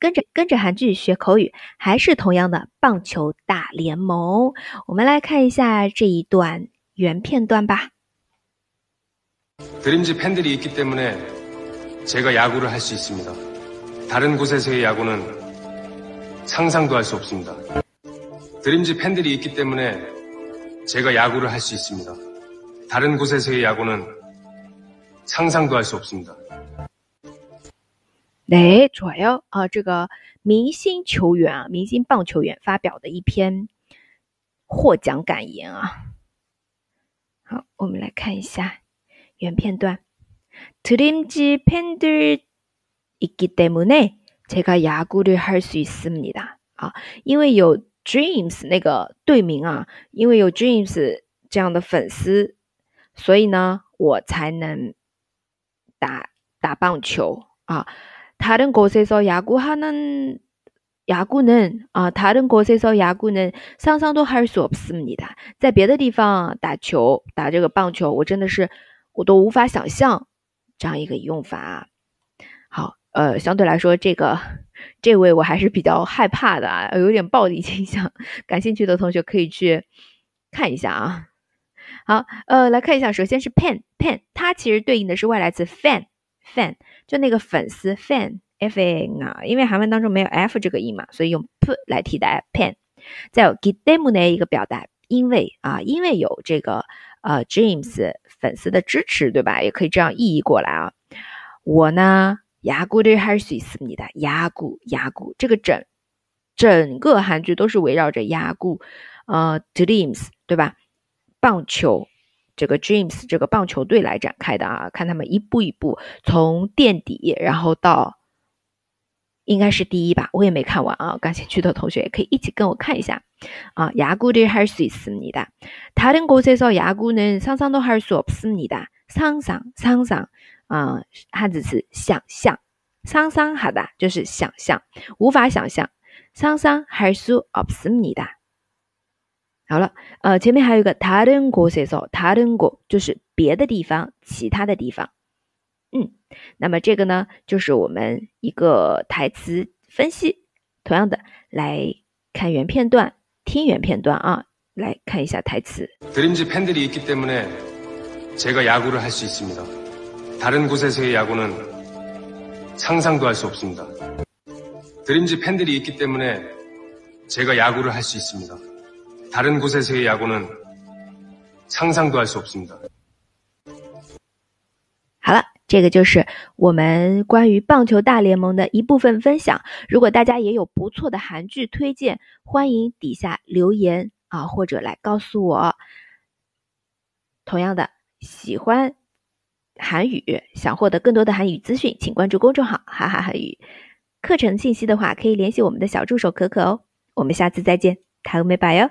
跟着跟着韩剧学口语，还是同样的棒球大联盟。我们来看一下这一段原片段吧。 드림즈 팬들이 있기 때문에 제가 야구를 할 수 있습니다. 다른 곳에서의 야구는 상상도 할 수 없습니다. 드림즈 팬들이 있기 때문에 제가 야구를 할 수 있습니다. 다른 곳에서의 야구는 상상도 할 수 없습니다. 哎，좋아요啊！这个明星球员啊，明星棒球员发表的一篇获奖感言啊。好，我们来看一下原片段。드림즈 팬들 있기 때문에 제가 야구를 할 수 있습니다. 啊，因为有 Dreams 那个队名啊，因为有 Dreams 这样的粉丝，所以呢，我才能打打棒球啊。 다른 곳에서 야구하는 야구는 아 다른 곳에서 야구는 상상도 할 수 없습니다. 在别的地方打球，打这个棒球，我真的是我都无法想象这样一个用法。好，呃，相对来说，这个这位我还是比较害怕的啊，有点暴力倾向。感兴趣的同学可以去看一下啊。好，呃，来看一下，首先是 pen pen，它其实对应的是外来词 fan fan。就那个粉丝 fan f a n 啊，因为韩文当中没有 f 这个音嘛，所以用 p 来替代 pen。再有 g i d e m u 的一个表达，因为啊，因为有这个呃 James 粉丝的支持，对吧？也可以这样意义过来啊。我呢，야구를할수있습니 다。 야구 야구这个整整个韩剧都是围绕着야구呃 Dreams 对吧？棒球。 这个 Dreams 这个棒球队来展开的啊，看他们一步一步从垫底，然后到应该是第一吧，我也没看完啊，感兴趣的同学也可以一起跟我看一下啊。야구를할수있습니 다。 다른곳에서야구는상상도할수없습니 다。 상상 상상啊，汉字词想象，상상好的就是想象，无法想象，상상할수없습니다 好了，呃，前面还有一个다른곳에서다른 곳就是别的地方，其他的地方。嗯，那么这个呢，就是我们一个台词分析。同样的，来看原片段，听原片段啊，来看一下台词。 드림즈 팬들이 있기 때문에 제가 야구를 할 수 있습니다. 다른 곳에서의 야구는 상상도 할 수 없습니다. 드림즈 팬들이 있기 때문에 제가 야구를 할 수 있습니다. 다른 곳에서의 야구는 상상도 할 수 없습니다. 好了，这个就是我们关于棒球大联盟的一部分分享。如果大家也有不错的韩剧推荐，欢迎底下留言啊，或者来告诉我。同样的，喜欢韩语，想获得更多的韩语资讯，请关注公众号“哈哈韩语”。课程信息的话，可以联系我们的小助手可可哦。我们下次再见，卡欧美拜哟。